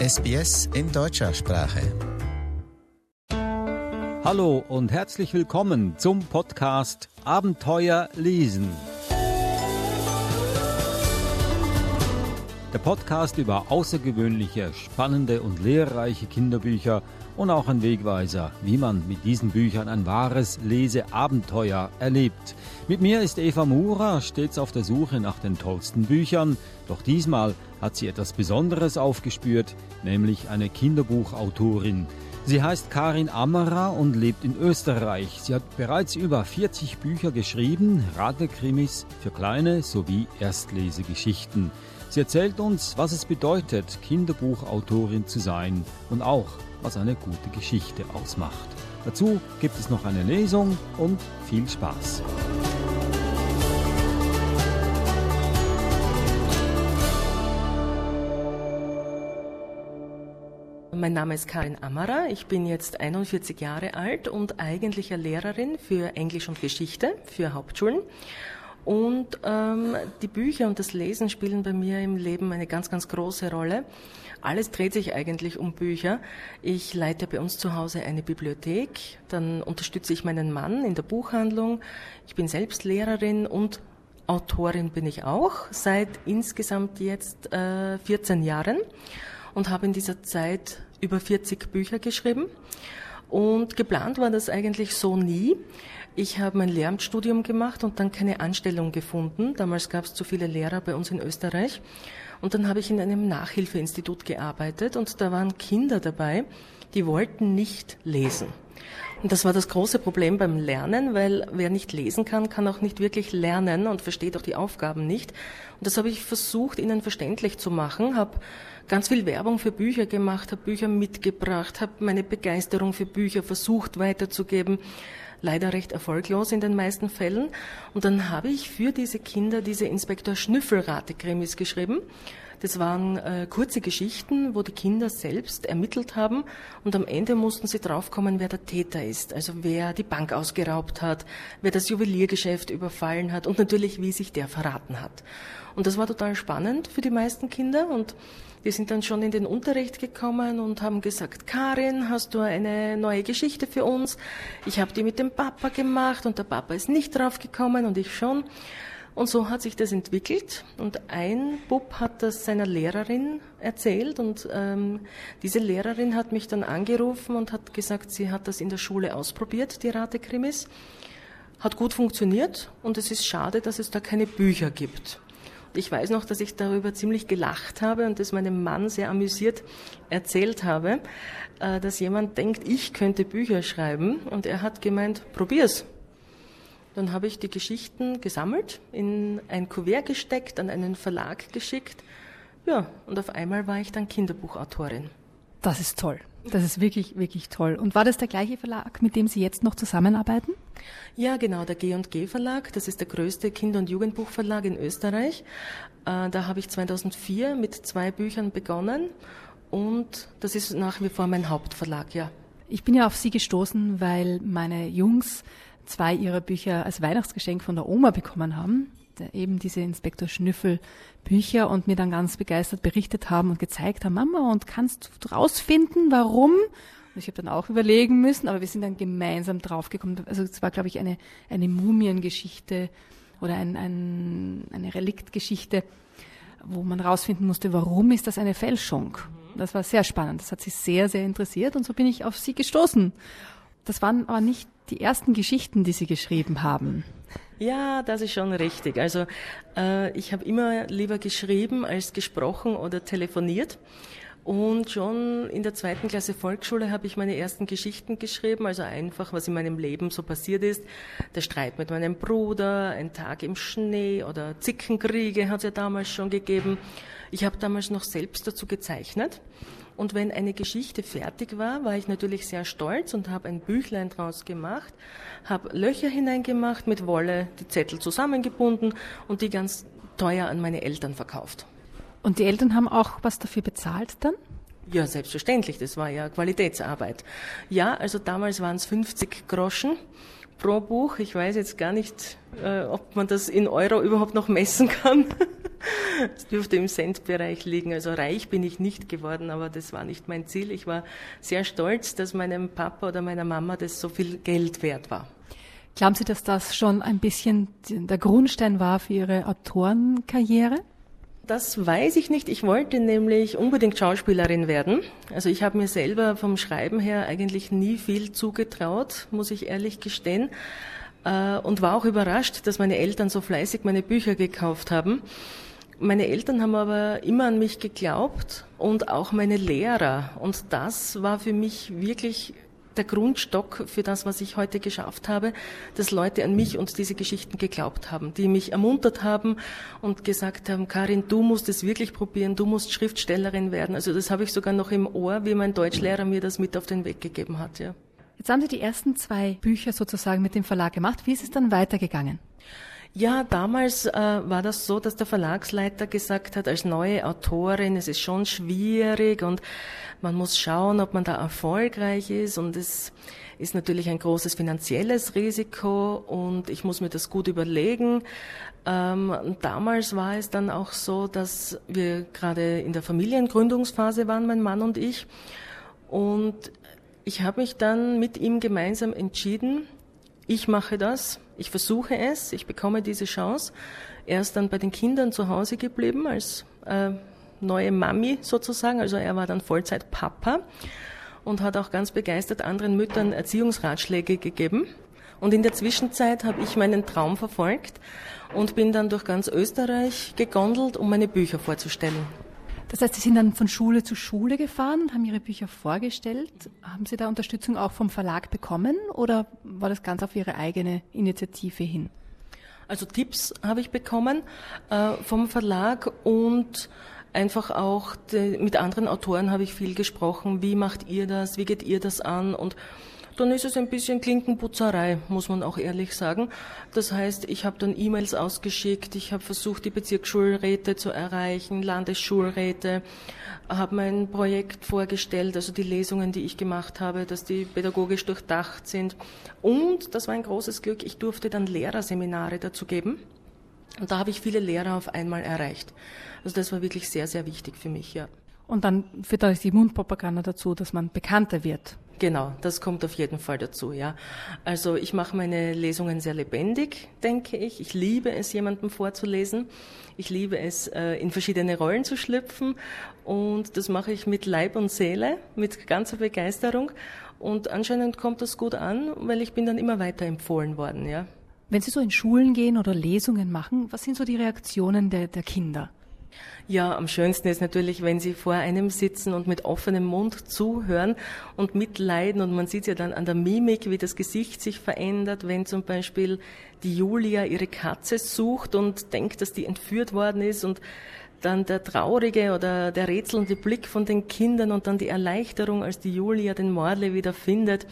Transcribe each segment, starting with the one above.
SBS in deutscher Sprache. Hallo und herzlich willkommen zum Podcast Abenteuer lesen. Der Podcast über außergewöhnliche, spannende und lehrreiche Kinderbücher und auch ein Wegweiser, wie man mit diesen Büchern ein wahres Leseabenteuer erlebt. Mit mir ist Eva Mura, stets auf der Suche nach den tollsten Büchern, doch diesmal hat sie etwas Besonderes aufgespürt, nämlich eine Kinderbuchautorin. Sie heißt Karin Ammerer und lebt in Österreich. Sie hat bereits über 40 Bücher geschrieben, Ratekrimis für kleine sowie Erstlesegeschichten. Sie erzählt uns, was es bedeutet, Kinderbuchautorin zu sein und auch, was eine gute Geschichte ausmacht. Dazu gibt es noch eine Lesung und viel Spaß. Mein Name ist Karin Amara. Ich bin jetzt 41 Jahre alt und eigentliche Lehrerin für Englisch und Geschichte für Hauptschulen. Und ähm, die Bücher und das Lesen spielen bei mir im Leben eine ganz, ganz große Rolle. Alles dreht sich eigentlich um Bücher. Ich leite bei uns zu Hause eine Bibliothek, dann unterstütze ich meinen Mann in der Buchhandlung. Ich bin selbst Lehrerin und Autorin bin ich auch seit insgesamt jetzt äh, 14 Jahren und habe in dieser Zeit über 40 Bücher geschrieben. Und geplant war das eigentlich so nie. Ich habe mein Lehramtsstudium gemacht und dann keine Anstellung gefunden. Damals gab es zu viele Lehrer bei uns in Österreich. Und dann habe ich in einem Nachhilfeinstitut gearbeitet und da waren Kinder dabei, die wollten nicht lesen. Und das war das große Problem beim Lernen, weil wer nicht lesen kann, kann auch nicht wirklich lernen und versteht auch die Aufgaben nicht. Und das habe ich versucht, ihnen verständlich zu machen, habe ganz viel Werbung für Bücher gemacht, habe Bücher mitgebracht, habe meine Begeisterung für Bücher versucht weiterzugeben leider recht erfolglos in den meisten Fällen. Und dann habe ich für diese Kinder diese Inspektor Schnüffelrate-Krimis geschrieben. Das waren äh, kurze Geschichten, wo die Kinder selbst ermittelt haben und am Ende mussten sie draufkommen, wer der Täter ist. Also wer die Bank ausgeraubt hat, wer das Juweliergeschäft überfallen hat und natürlich, wie sich der verraten hat. Und das war total spannend für die meisten Kinder und wir sind dann schon in den Unterricht gekommen und haben gesagt, Karin, hast du eine neue Geschichte für uns? Ich habe die mit dem Papa gemacht und der Papa ist nicht drauf gekommen und ich schon. Und so hat sich das entwickelt. Und ein Bub hat das seiner Lehrerin erzählt und ähm, diese Lehrerin hat mich dann angerufen und hat gesagt, sie hat das in der Schule ausprobiert, die Ratekrimis. Hat gut funktioniert und es ist schade, dass es da keine Bücher gibt. Ich weiß noch, dass ich darüber ziemlich gelacht habe und das meinem Mann sehr amüsiert erzählt habe, äh, dass jemand denkt, ich könnte Bücher schreiben und er hat gemeint, probier's. Dann habe ich die Geschichten gesammelt, in ein Kuvert gesteckt, an einen Verlag geschickt. Ja, und auf einmal war ich dann Kinderbuchautorin. Das ist toll. Das ist wirklich, wirklich toll. Und war das der gleiche Verlag, mit dem Sie jetzt noch zusammenarbeiten? Ja, genau, der G&G Verlag. Das ist der größte Kinder- und Jugendbuchverlag in Österreich. Äh, da habe ich 2004 mit zwei Büchern begonnen und das ist nach wie vor mein Hauptverlag, ja. Ich bin ja auf Sie gestoßen, weil meine Jungs zwei ihrer Bücher als Weihnachtsgeschenk von der Oma bekommen haben, eben diese Inspektor Schnüffel Bücher und mir dann ganz begeistert berichtet haben und gezeigt haben, Mama, und kannst du rausfinden, warum? Und ich habe dann auch überlegen müssen, aber wir sind dann gemeinsam draufgekommen. Also es war, glaube ich, eine, eine Mumiengeschichte oder ein, ein, eine Reliktgeschichte, wo man rausfinden musste, warum ist das eine Fälschung. Das war sehr spannend. Das hat sie sehr, sehr interessiert und so bin ich auf sie gestoßen. Das waren aber nicht die ersten Geschichten, die Sie geschrieben haben. Ja, das ist schon richtig. Also äh, ich habe immer lieber geschrieben als gesprochen oder telefoniert. Und schon in der zweiten Klasse Volksschule habe ich meine ersten Geschichten geschrieben, also einfach, was in meinem Leben so passiert ist. Der Streit mit meinem Bruder, ein Tag im Schnee oder Zickenkriege hat es ja damals schon gegeben. Ich habe damals noch selbst dazu gezeichnet. Und wenn eine Geschichte fertig war, war ich natürlich sehr stolz und habe ein Büchlein draus gemacht, habe Löcher hineingemacht, mit Wolle die Zettel zusammengebunden und die ganz teuer an meine Eltern verkauft. Und die Eltern haben auch was dafür bezahlt dann? Ja, selbstverständlich. Das war ja Qualitätsarbeit. Ja, also damals waren es 50 Groschen pro Buch. Ich weiß jetzt gar nicht, äh, ob man das in Euro überhaupt noch messen kann. Es dürfte im Centbereich liegen. Also reich bin ich nicht geworden, aber das war nicht mein Ziel. Ich war sehr stolz, dass meinem Papa oder meiner Mama das so viel Geld wert war. Glauben Sie, dass das schon ein bisschen der Grundstein war für Ihre Autorenkarriere? Das weiß ich nicht. Ich wollte nämlich unbedingt Schauspielerin werden. Also ich habe mir selber vom Schreiben her eigentlich nie viel zugetraut, muss ich ehrlich gestehen. Äh, und war auch überrascht, dass meine Eltern so fleißig meine Bücher gekauft haben. Meine Eltern haben aber immer an mich geglaubt und auch meine Lehrer. Und das war für mich wirklich der Grundstock für das, was ich heute geschafft habe, dass Leute an mich und diese Geschichten geglaubt haben, die mich ermuntert haben und gesagt haben, Karin, du musst es wirklich probieren, du musst Schriftstellerin werden. Also das habe ich sogar noch im Ohr, wie mein Deutschlehrer mir das mit auf den Weg gegeben hat, ja. Jetzt haben Sie die ersten zwei Bücher sozusagen mit dem Verlag gemacht. Wie ist es dann weitergegangen? Ja, damals äh, war das so, dass der Verlagsleiter gesagt hat, als neue Autorin, es ist schon schwierig und man muss schauen, ob man da erfolgreich ist und es ist natürlich ein großes finanzielles Risiko und ich muss mir das gut überlegen. Ähm, damals war es dann auch so, dass wir gerade in der Familiengründungsphase waren, mein Mann und ich. Und ich habe mich dann mit ihm gemeinsam entschieden, ich mache das, ich versuche es, ich bekomme diese Chance. Er ist dann bei den Kindern zu Hause geblieben als äh, neue Mami sozusagen, also er war dann Vollzeit Papa und hat auch ganz begeistert anderen Müttern Erziehungsratschläge gegeben. Und in der Zwischenzeit habe ich meinen Traum verfolgt und bin dann durch ganz Österreich gegondelt, um meine Bücher vorzustellen. Das heißt, Sie sind dann von Schule zu Schule gefahren haben Ihre Bücher vorgestellt. Haben Sie da Unterstützung auch vom Verlag bekommen oder war das ganz auf Ihre eigene Initiative hin? Also Tipps habe ich bekommen äh, vom Verlag und einfach auch de, mit anderen Autoren habe ich viel gesprochen. Wie macht ihr das? Wie geht ihr das an? Und dann ist es ein bisschen Klinkenputzerei, muss man auch ehrlich sagen. Das heißt, ich habe dann E-Mails ausgeschickt, ich habe versucht, die Bezirksschulräte zu erreichen, Landesschulräte, habe mein Projekt vorgestellt, also die Lesungen, die ich gemacht habe, dass die pädagogisch durchdacht sind. Und, das war ein großes Glück, ich durfte dann Lehrerseminare dazu geben. Und da habe ich viele Lehrer auf einmal erreicht. Also das war wirklich sehr, sehr wichtig für mich, ja. Und dann führt auch die Mundpropaganda dazu, dass man bekannter wird. Genau, das kommt auf jeden Fall dazu, ja. Also ich mache meine Lesungen sehr lebendig, denke ich. Ich liebe es, jemandem vorzulesen. Ich liebe es, äh, in verschiedene Rollen zu schlüpfen. Und das mache ich mit Leib und Seele, mit ganzer Begeisterung. Und anscheinend kommt das gut an, weil ich bin dann immer weiter empfohlen worden, ja. Wenn Sie so in Schulen gehen oder Lesungen machen, was sind so die Reaktionen der, der Kinder? Ja, am schönsten ist natürlich, wenn sie vor einem sitzen und mit offenem Mund zuhören und mitleiden. Und man sieht ja dann an der Mimik, wie das Gesicht sich verändert, wenn zum Beispiel die Julia ihre Katze sucht und denkt, dass die entführt worden ist und dann der traurige oder der rätselnde Blick von den Kindern und dann die Erleichterung, als die Julia den Mordle wieder findet.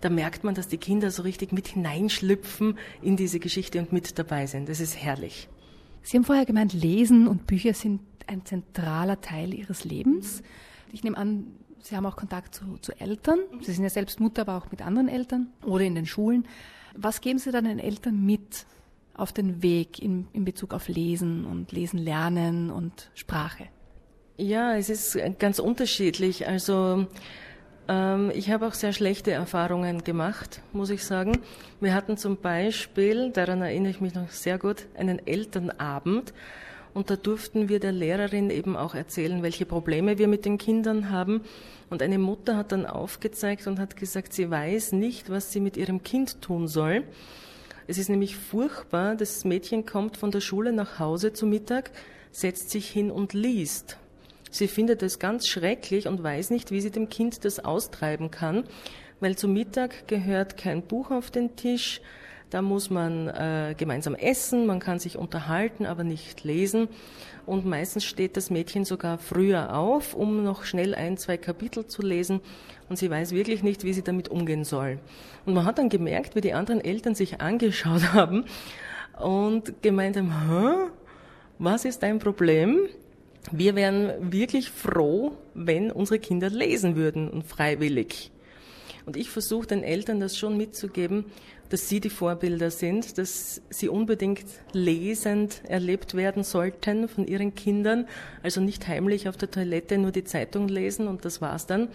Da merkt man, dass die Kinder so richtig mit hineinschlüpfen in diese Geschichte und mit dabei sind. Das ist herrlich. Sie haben vorher gemeint, Lesen und Bücher sind ein zentraler Teil Ihres Lebens. Ich nehme an, Sie haben auch Kontakt zu, zu Eltern. Sie sind ja selbst Mutter, aber auch mit anderen Eltern oder in den Schulen. Was geben Sie dann den Eltern mit auf den Weg in, in Bezug auf Lesen und Lesen lernen und Sprache? Ja, es ist ganz unterschiedlich. Also ich habe auch sehr schlechte Erfahrungen gemacht, muss ich sagen. Wir hatten zum Beispiel, daran erinnere ich mich noch sehr gut, einen Elternabend. Und da durften wir der Lehrerin eben auch erzählen, welche Probleme wir mit den Kindern haben. Und eine Mutter hat dann aufgezeigt und hat gesagt, sie weiß nicht, was sie mit ihrem Kind tun soll. Es ist nämlich furchtbar, das Mädchen kommt von der Schule nach Hause zu Mittag, setzt sich hin und liest. Sie findet es ganz schrecklich und weiß nicht, wie sie dem Kind das austreiben kann, weil zu Mittag gehört kein Buch auf den Tisch, da muss man äh, gemeinsam essen, man kann sich unterhalten, aber nicht lesen. Und meistens steht das Mädchen sogar früher auf, um noch schnell ein, zwei Kapitel zu lesen. Und sie weiß wirklich nicht, wie sie damit umgehen soll. Und man hat dann gemerkt, wie die anderen Eltern sich angeschaut haben und gemeint haben, Hä? was ist dein Problem? Wir wären wirklich froh, wenn unsere Kinder lesen würden und freiwillig. Und ich versuche den Eltern das schon mitzugeben, dass sie die Vorbilder sind, dass sie unbedingt lesend erlebt werden sollten von ihren Kindern, also nicht heimlich auf der Toilette nur die Zeitung lesen und das war's dann.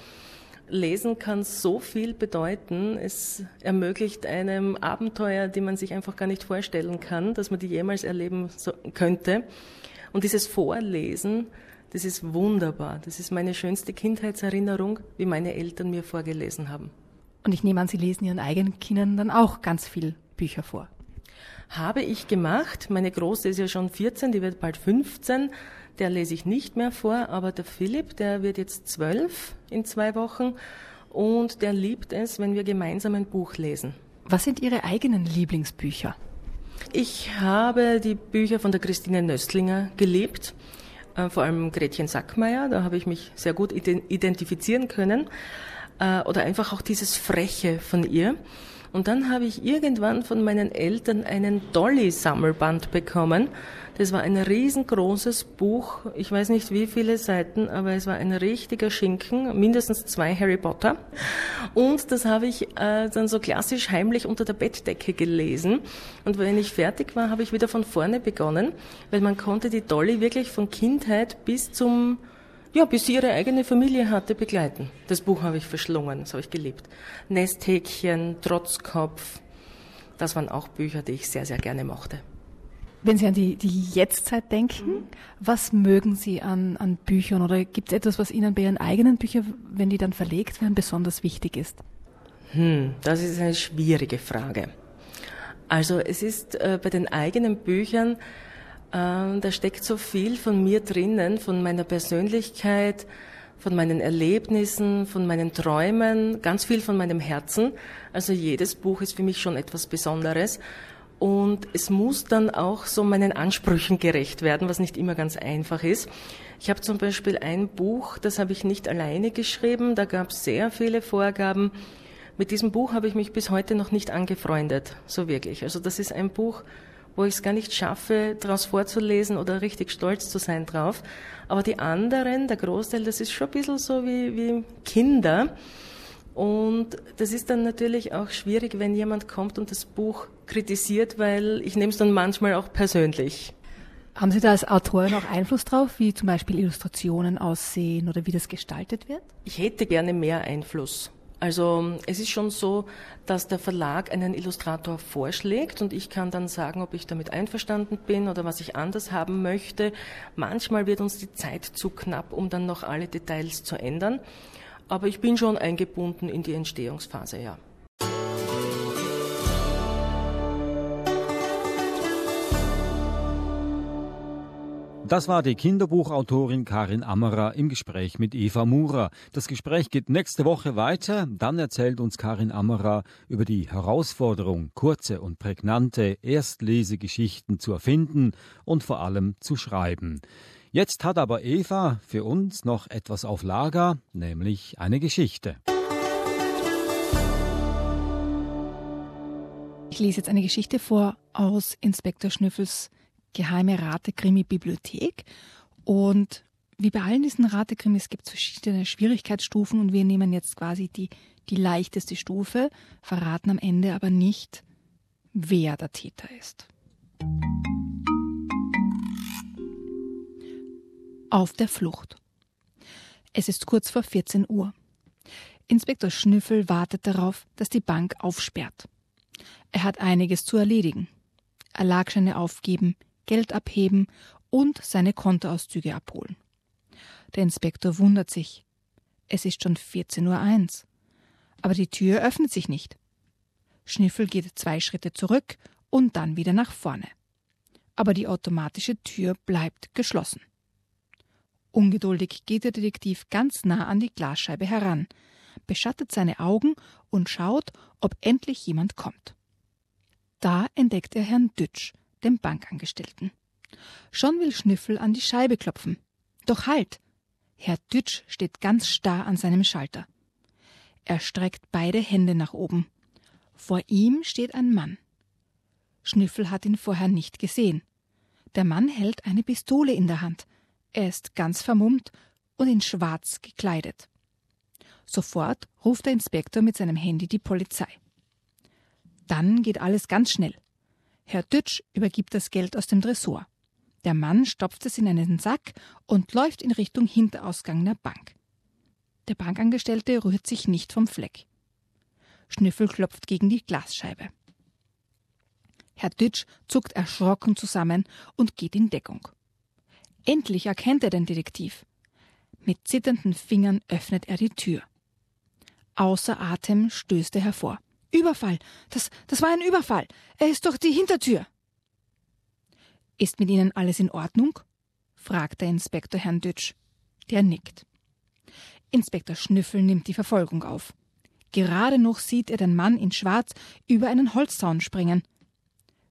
Lesen kann so viel bedeuten. Es ermöglicht einem Abenteuer, die man sich einfach gar nicht vorstellen kann, dass man die jemals erleben könnte. Und dieses Vorlesen, das ist wunderbar. Das ist meine schönste Kindheitserinnerung, wie meine Eltern mir vorgelesen haben. Und ich nehme an, Sie lesen Ihren eigenen Kindern dann auch ganz viel Bücher vor. Habe ich gemacht. Meine Große ist ja schon 14, die wird bald 15 der lese ich nicht mehr vor, aber der Philipp, der wird jetzt zwölf in zwei Wochen und der liebt es, wenn wir gemeinsam ein Buch lesen. Was sind Ihre eigenen Lieblingsbücher? Ich habe die Bücher von der Christine Nöstlinger geliebt, äh, vor allem Gretchen Sackmeier, da habe ich mich sehr gut identifizieren können, äh, oder einfach auch dieses Freche von ihr. Und dann habe ich irgendwann von meinen Eltern einen Dolly-Sammelband bekommen. Das war ein riesengroßes Buch. Ich weiß nicht wie viele Seiten, aber es war ein richtiger Schinken, mindestens zwei Harry Potter. Und das habe ich äh, dann so klassisch heimlich unter der Bettdecke gelesen. Und wenn ich fertig war, habe ich wieder von vorne begonnen, weil man konnte die Dolly wirklich von Kindheit bis zum ja, bis sie ihre eigene Familie hatte, begleiten. Das Buch habe ich verschlungen, das habe ich geliebt. Nesthäkchen, Trotzkopf, das waren auch Bücher, die ich sehr, sehr gerne mochte. Wenn Sie an die, die Jetztzeit denken, mhm. was mögen Sie an, an Büchern oder gibt es etwas, was Ihnen bei Ihren eigenen Büchern, wenn die dann verlegt werden, besonders wichtig ist? Hm, das ist eine schwierige Frage. Also es ist äh, bei den eigenen Büchern ähm, da steckt so viel von mir drinnen, von meiner Persönlichkeit, von meinen Erlebnissen, von meinen Träumen, ganz viel von meinem Herzen. Also jedes Buch ist für mich schon etwas Besonderes. Und es muss dann auch so meinen Ansprüchen gerecht werden, was nicht immer ganz einfach ist. Ich habe zum Beispiel ein Buch, das habe ich nicht alleine geschrieben, da gab es sehr viele Vorgaben. Mit diesem Buch habe ich mich bis heute noch nicht angefreundet, so wirklich. Also das ist ein Buch, wo ich es gar nicht schaffe, daraus vorzulesen oder richtig stolz zu sein drauf. Aber die anderen, der Großteil, das ist schon ein bisschen so wie, wie Kinder. Und das ist dann natürlich auch schwierig, wenn jemand kommt und das Buch kritisiert, weil ich nehme es dann manchmal auch persönlich. Haben Sie da als Autorin auch Einfluss drauf, wie zum Beispiel Illustrationen aussehen oder wie das gestaltet wird? Ich hätte gerne mehr Einfluss. Also es ist schon so, dass der Verlag einen Illustrator vorschlägt und ich kann dann sagen, ob ich damit einverstanden bin oder was ich anders haben möchte. Manchmal wird uns die Zeit zu knapp, um dann noch alle Details zu ändern. Aber ich bin schon eingebunden in die Entstehungsphase, ja. Das war die Kinderbuchautorin Karin Ammerer im Gespräch mit Eva Murer. Das Gespräch geht nächste Woche weiter. Dann erzählt uns Karin Ammerer über die Herausforderung, kurze und prägnante Erstlesegeschichten zu erfinden und vor allem zu schreiben. Jetzt hat aber Eva für uns noch etwas auf Lager, nämlich eine Geschichte. Ich lese jetzt eine Geschichte vor aus Inspektor Schnüffels geheime Rate-Krimi-Bibliothek. Und wie bei allen diesen Rate-Krimis gibt es verschiedene Schwierigkeitsstufen und wir nehmen jetzt quasi die, die leichteste Stufe, verraten am Ende aber nicht, wer der Täter ist. Auf der Flucht. Es ist kurz vor 14 Uhr. Inspektor Schnüffel wartet darauf, dass die Bank aufsperrt. Er hat einiges zu erledigen. Erlagscheine aufgeben, Geld abheben und seine Kontoauszüge abholen. Der Inspektor wundert sich. Es ist schon 14.01 Uhr. Aber die Tür öffnet sich nicht. Schniffel geht zwei Schritte zurück und dann wieder nach vorne. Aber die automatische Tür bleibt geschlossen. Ungeduldig geht der Detektiv ganz nah an die Glasscheibe heran, beschattet seine Augen und schaut, ob endlich jemand kommt. Da entdeckt er Herrn Dütsch, dem Bankangestellten. Schon will Schnüffel an die Scheibe klopfen. Doch halt! Herr Dütsch steht ganz starr an seinem Schalter. Er streckt beide Hände nach oben. Vor ihm steht ein Mann. Schnüffel hat ihn vorher nicht gesehen. Der Mann hält eine Pistole in der Hand. Er ist ganz vermummt und in schwarz gekleidet. Sofort ruft der Inspektor mit seinem Handy die Polizei. Dann geht alles ganz schnell. Herr Dütsch übergibt das Geld aus dem Tresor. Der Mann stopft es in einen Sack und läuft in Richtung Hinterausgang der Bank. Der Bankangestellte rührt sich nicht vom Fleck. Schnüffel klopft gegen die Glasscheibe. Herr Dütsch zuckt erschrocken zusammen und geht in Deckung. Endlich erkennt er den Detektiv. Mit zitternden Fingern öffnet er die Tür. Außer Atem stößt er hervor. Überfall. Das, das war ein Überfall. Er ist durch die Hintertür. Ist mit Ihnen alles in Ordnung? fragt der Inspektor Herrn Dütsch. Der nickt. Inspektor Schnüffel nimmt die Verfolgung auf. Gerade noch sieht er den Mann in Schwarz über einen Holzzaun springen.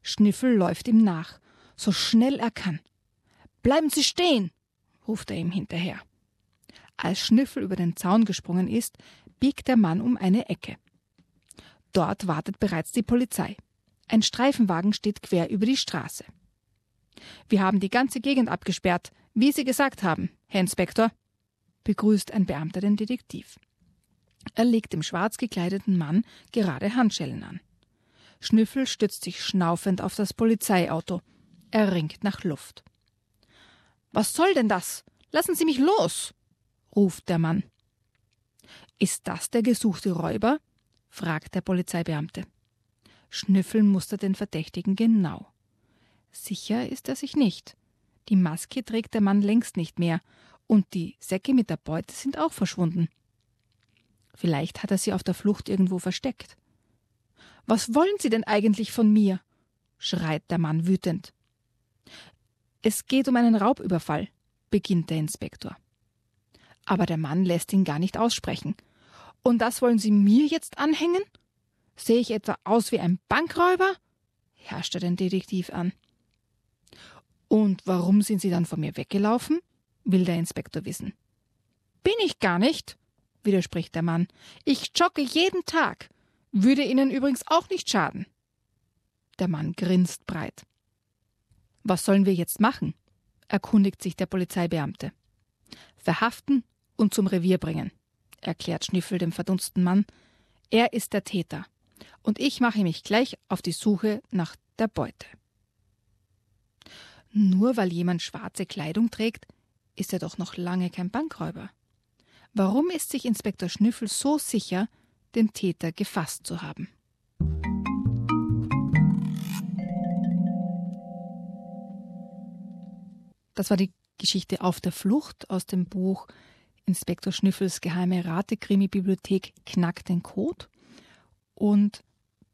Schnüffel läuft ihm nach, so schnell er kann. Bleiben Sie stehen! ruft er ihm hinterher. Als Schnüffel über den Zaun gesprungen ist, biegt der Mann um eine Ecke. Dort wartet bereits die Polizei. Ein Streifenwagen steht quer über die Straße. Wir haben die ganze Gegend abgesperrt, wie Sie gesagt haben, Herr Inspektor, begrüßt ein Beamter den Detektiv. Er legt dem schwarz gekleideten Mann gerade Handschellen an. Schnüffel stützt sich schnaufend auf das Polizeiauto. Er ringt nach Luft. Was soll denn das? Lassen Sie mich los! ruft der Mann. Ist das der gesuchte Räuber? Fragt der Polizeibeamte. Schnüffel mustert den Verdächtigen genau. Sicher ist er sich nicht. Die Maske trägt der Mann längst nicht mehr, und die Säcke mit der Beute sind auch verschwunden. Vielleicht hat er sie auf der Flucht irgendwo versteckt. Was wollen Sie denn eigentlich von mir? schreit der Mann wütend. Es geht um einen Raubüberfall, beginnt der Inspektor. Aber der Mann lässt ihn gar nicht aussprechen und das wollen Sie mir jetzt anhängen? Sehe ich etwa aus wie ein Bankräuber? herrschte den Detektiv an. Und warum sind Sie dann von mir weggelaufen? will der Inspektor wissen. Bin ich gar nicht, widerspricht der Mann. Ich jogge jeden Tag. Würde Ihnen übrigens auch nicht schaden. Der Mann grinst breit. Was sollen wir jetzt machen? erkundigt sich der Polizeibeamte. Verhaften und zum Revier bringen erklärt Schniffel dem verdunsten Mann. Er ist der Täter. Und ich mache mich gleich auf die Suche nach der Beute. Nur weil jemand schwarze Kleidung trägt, ist er doch noch lange kein Bankräuber. Warum ist sich Inspektor Schnüffel so sicher, den Täter gefasst zu haben? Das war die Geschichte Auf der Flucht aus dem Buch Inspektor Schnüffels geheime Rate-Krimi-Bibliothek knackt den Code. Und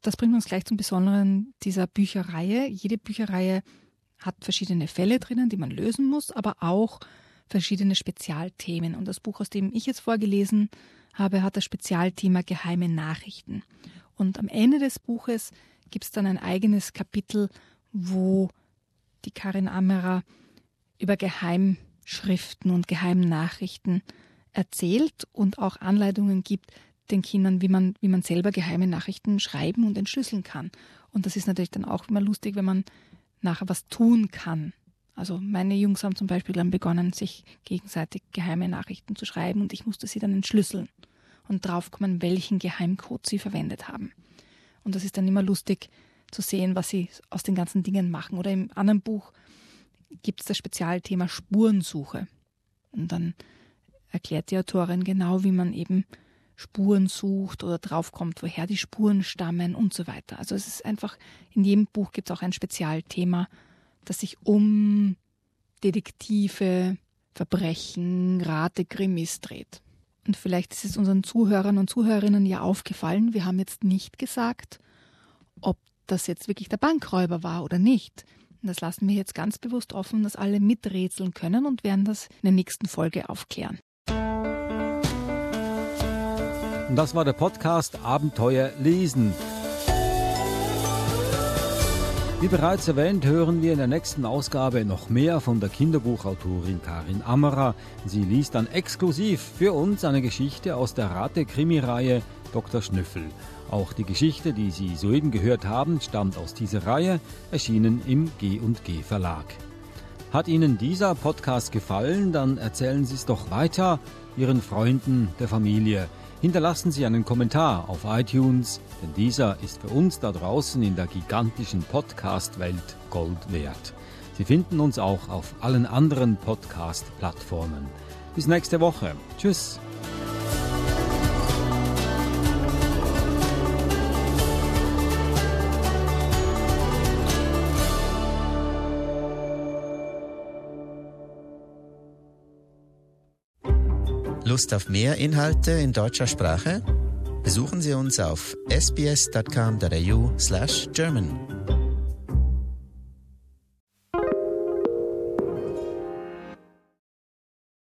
das bringt uns gleich zum Besonderen dieser Bücherreihe. Jede Bücherreihe hat verschiedene Fälle drinnen, die man lösen muss, aber auch verschiedene Spezialthemen. Und das Buch, aus dem ich jetzt vorgelesen habe, hat das Spezialthema geheime Nachrichten. Und am Ende des Buches gibt es dann ein eigenes Kapitel, wo die Karin Ammerer über Geheimschriften und Geheimnachrichten erzählt und auch Anleitungen gibt den Kindern, wie man, wie man selber geheime Nachrichten schreiben und entschlüsseln kann. Und das ist natürlich dann auch immer lustig, wenn man nachher was tun kann. Also meine Jungs haben zum Beispiel dann begonnen, sich gegenseitig geheime Nachrichten zu schreiben und ich musste sie dann entschlüsseln und draufkommen, welchen Geheimcode sie verwendet haben. Und das ist dann immer lustig zu sehen, was sie aus den ganzen Dingen machen. Oder im anderen Buch gibt es das Spezialthema Spurensuche. Und dann erklärt die Autorin genau, wie man eben Spuren sucht oder draufkommt, woher die Spuren stammen und so weiter. Also es ist einfach, in jedem Buch gibt es auch ein Spezialthema, das sich um Detektive, Verbrechen, Rate, Krimis dreht. Und vielleicht ist es unseren Zuhörern und Zuhörerinnen ja aufgefallen, wir haben jetzt nicht gesagt, ob das jetzt wirklich der Bankräuber war oder nicht. Das lassen wir jetzt ganz bewusst offen, dass alle miträtseln können und werden das in der nächsten Folge aufklären. Und das war der Podcast Abenteuer lesen. Wie bereits erwähnt, hören wir in der nächsten Ausgabe noch mehr von der Kinderbuchautorin Karin Ammerer. Sie liest dann exklusiv für uns eine Geschichte aus der Rate-Krimi-Reihe Dr. Schnüffel. Auch die Geschichte, die Sie soeben gehört haben, stammt aus dieser Reihe, erschienen im G&G Verlag. Hat Ihnen dieser Podcast gefallen, dann erzählen Sie es doch weiter Ihren Freunden, der Familie. Hinterlassen Sie einen Kommentar auf iTunes, denn dieser ist für uns da draußen in der gigantischen Podcast-Welt Gold wert. Sie finden uns auch auf allen anderen Podcast-Plattformen. Bis nächste Woche. Tschüss. Lust auf mehr Inhalte in deutscher Sprache? Besuchen Sie uns auf sbs.com.au slash German.